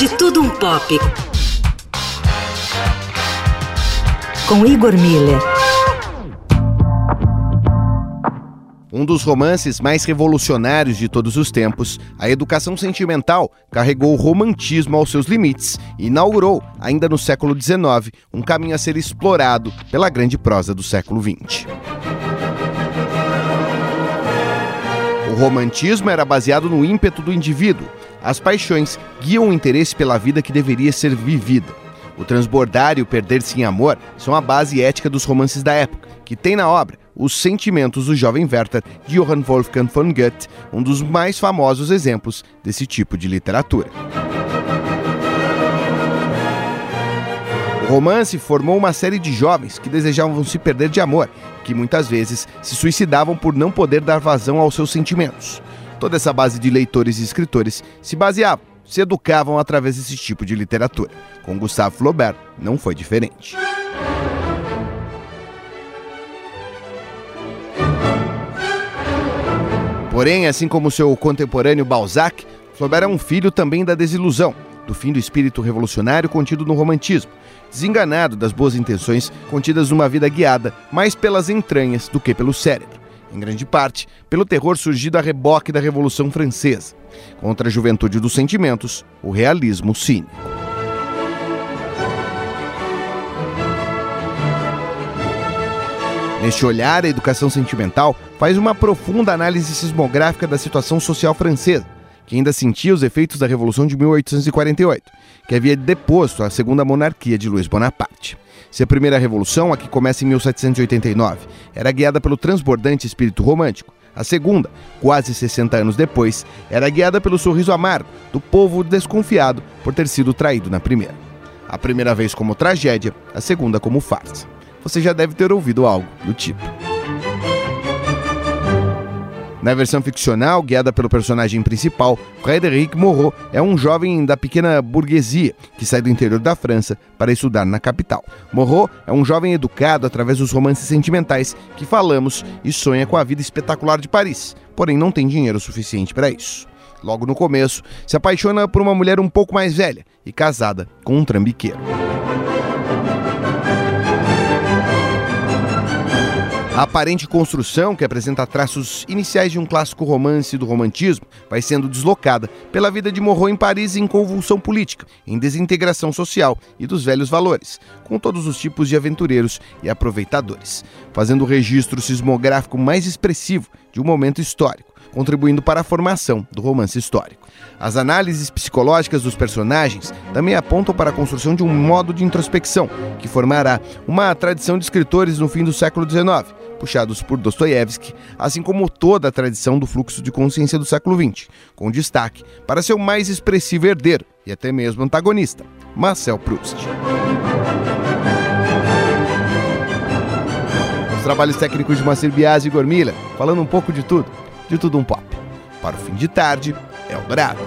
De Tudo Um Pop. Com Igor Miller. Um dos romances mais revolucionários de todos os tempos, a educação sentimental carregou o romantismo aos seus limites e inaugurou, ainda no século XIX, um caminho a ser explorado pela grande prosa do século XX. Romantismo era baseado no ímpeto do indivíduo. As paixões guiam o interesse pela vida que deveria ser vivida. O transbordar e o perder-se em amor são a base ética dos romances da época, que tem na obra os sentimentos do jovem Werther de Johann Wolfgang von Goethe, um dos mais famosos exemplos desse tipo de literatura. Romance formou uma série de jovens que desejavam se perder de amor, que muitas vezes se suicidavam por não poder dar vazão aos seus sentimentos. Toda essa base de leitores e escritores se baseavam, se educavam através desse tipo de literatura. Com Gustave Flaubert não foi diferente. Porém, assim como seu contemporâneo Balzac, Flaubert é um filho também da desilusão, do fim do espírito revolucionário contido no romantismo, desenganado das boas intenções contidas numa vida guiada mais pelas entranhas do que pelo cérebro, em grande parte pelo terror surgido a reboque da Revolução Francesa, contra a juventude dos sentimentos, o realismo cínico. Neste olhar, a educação sentimental faz uma profunda análise sismográfica da situação social francesa, que ainda sentia os efeitos da Revolução de 1848, que havia deposto a segunda monarquia de Luís Bonaparte. Se a primeira revolução, a que começa em 1789, era guiada pelo transbordante espírito romântico, a segunda, quase 60 anos depois, era guiada pelo sorriso amargo do povo desconfiado por ter sido traído na primeira. A primeira vez como tragédia, a segunda como farsa você já deve ter ouvido algo do tipo. Na versão ficcional, guiada pelo personagem principal, Frédéric Moreau é um jovem da pequena burguesia que sai do interior da França para estudar na capital. Moreau é um jovem educado através dos romances sentimentais que falamos e sonha com a vida espetacular de Paris, porém não tem dinheiro suficiente para isso. Logo no começo, se apaixona por uma mulher um pouco mais velha e casada com um trambiqueiro. A aparente construção, que apresenta traços iniciais de um clássico romance do romantismo, vai sendo deslocada pela vida de Morro em Paris em convulsão política, em desintegração social e dos velhos valores, com todos os tipos de aventureiros e aproveitadores, fazendo o registro sismográfico mais expressivo de um momento histórico, contribuindo para a formação do romance histórico. As análises psicológicas dos personagens também apontam para a construção de um modo de introspecção que formará uma tradição de escritores no fim do século XIX, puxados por Dostoiévski, assim como toda a tradição do fluxo de consciência do século XX, com destaque para seu mais expressivo herdeiro e até mesmo antagonista, Marcel Proust. Os trabalhos técnicos de Marcel Biasi e Gormila, falando um pouco de tudo, de tudo um pop. Para o fim de tarde, Eldorado.